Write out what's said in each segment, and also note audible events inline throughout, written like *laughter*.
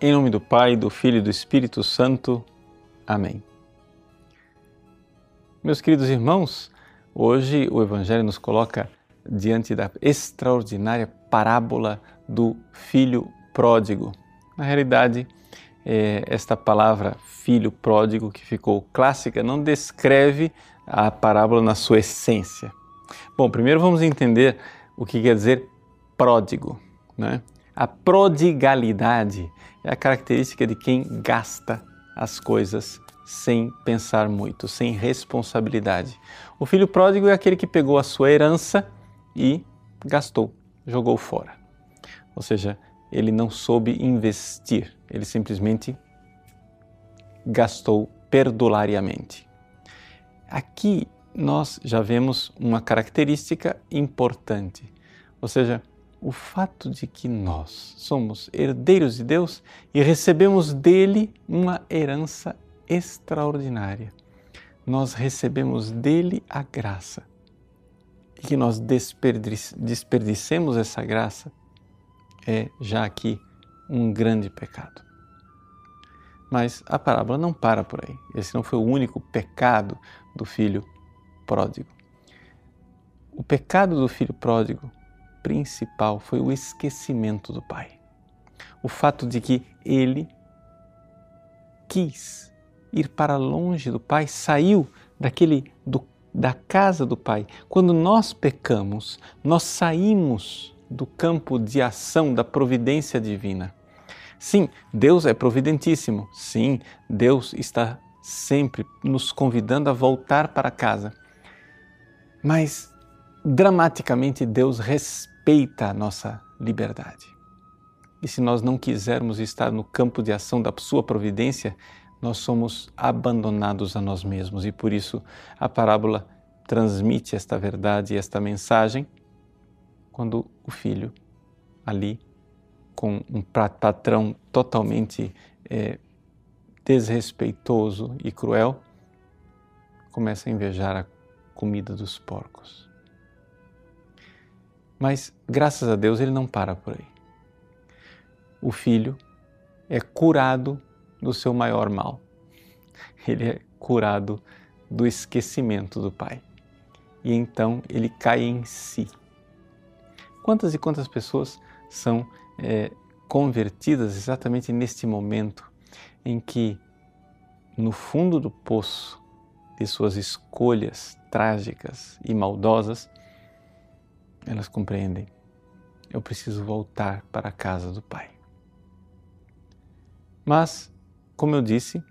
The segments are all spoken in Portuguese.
em nome do Pai, do Filho e do Espírito Santo. Amém. Meus queridos irmãos, hoje o Evangelho nos coloca diante da extraordinária parábola do filho pródigo. Na realidade, é, esta palavra filho pródigo, que ficou clássica, não descreve a parábola na sua essência. Bom, primeiro vamos entender o que quer dizer pródigo. Né? A prodigalidade é a característica de quem gasta as coisas sem pensar muito, sem responsabilidade. O filho pródigo é aquele que pegou a sua herança e gastou, jogou fora. Ou seja, ele não soube investir, ele simplesmente gastou perdulariamente. Aqui nós já vemos uma característica importante, ou seja, o fato de que nós somos herdeiros de Deus e recebemos dele uma herança extraordinária. Nós recebemos dele a graça. E que nós desperdicemos essa graça é já aqui um grande pecado. Mas a parábola não para por aí. Esse não foi o único pecado do filho pródigo. O pecado do filho pródigo principal foi o esquecimento do pai. O fato de que ele quis ir para longe do pai, saiu daquele do, da casa do pai. Quando nós pecamos, nós saímos do campo de ação da providência divina. Sim, Deus é providentíssimo. Sim, Deus está sempre nos convidando a voltar para casa. Mas dramaticamente Deus respeita a nossa liberdade. E se nós não quisermos estar no campo de ação da sua providência, nós somos abandonados a nós mesmos e por isso a parábola transmite esta verdade esta mensagem quando o filho ali com um patrão totalmente é, desrespeitoso e cruel começa a invejar a comida dos porcos. Mas, graças a Deus, ele não para por aí. O filho é curado do seu maior mal. Ele é curado do esquecimento do pai. E então ele cai em si. Quantas e quantas pessoas são é, convertidas exatamente neste momento em que, no fundo do poço de suas escolhas trágicas e maldosas, elas compreendem: eu preciso voltar para a casa do Pai. Mas, como eu disse,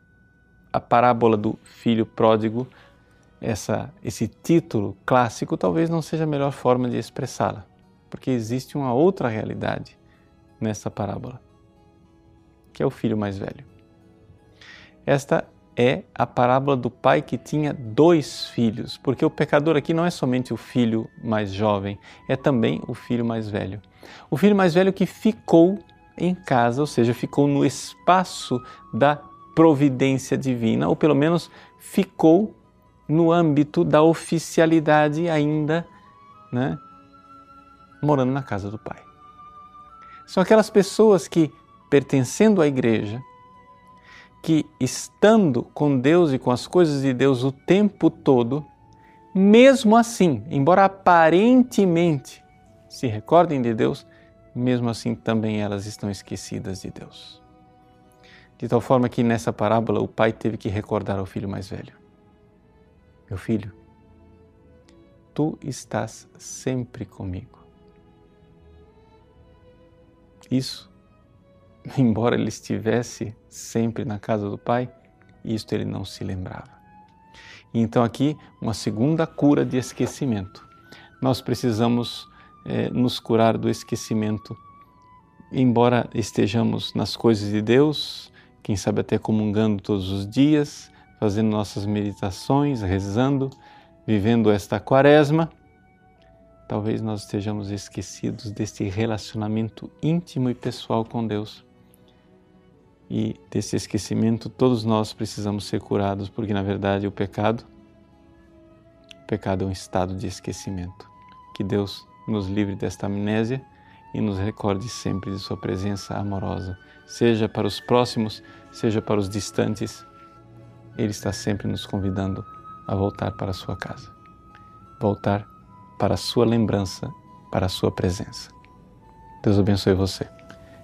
a parábola do filho pródigo, essa, esse título clássico, talvez não seja a melhor forma de expressá-la, porque existe uma outra realidade nessa parábola, que é o filho mais velho. Esta é a parábola do pai que tinha dois filhos, porque o pecador aqui não é somente o filho mais jovem, é também o filho mais velho. O filho mais velho que ficou em casa, ou seja, ficou no espaço da providência divina, ou pelo menos ficou no âmbito da oficialidade ainda, né, morando na casa do pai. São aquelas pessoas que, pertencendo à igreja, que estando com Deus e com as coisas de Deus o tempo todo, mesmo assim, embora aparentemente se recordem de Deus, mesmo assim também elas estão esquecidas de Deus. De tal forma que nessa parábola o pai teve que recordar ao filho mais velho: Meu filho, tu estás sempre comigo. Isso *laughs* embora ele estivesse sempre na casa do Pai, isto ele não se lembrava. Então, aqui, uma segunda cura de esquecimento. Nós precisamos eh, nos curar do esquecimento, embora estejamos nas coisas de Deus, quem sabe até comungando todos os dias, fazendo nossas meditações, rezando, vivendo esta quaresma talvez nós estejamos esquecidos deste relacionamento íntimo e pessoal com Deus e desse esquecimento todos nós precisamos ser curados, porque na verdade o pecado, o pecado é um estado de esquecimento. Que Deus nos livre desta amnésia e nos recorde sempre de Sua presença amorosa, seja para os próximos, seja para os distantes. Ele está sempre nos convidando a voltar para a Sua casa, voltar para a Sua lembrança, para a Sua presença. Deus abençoe você.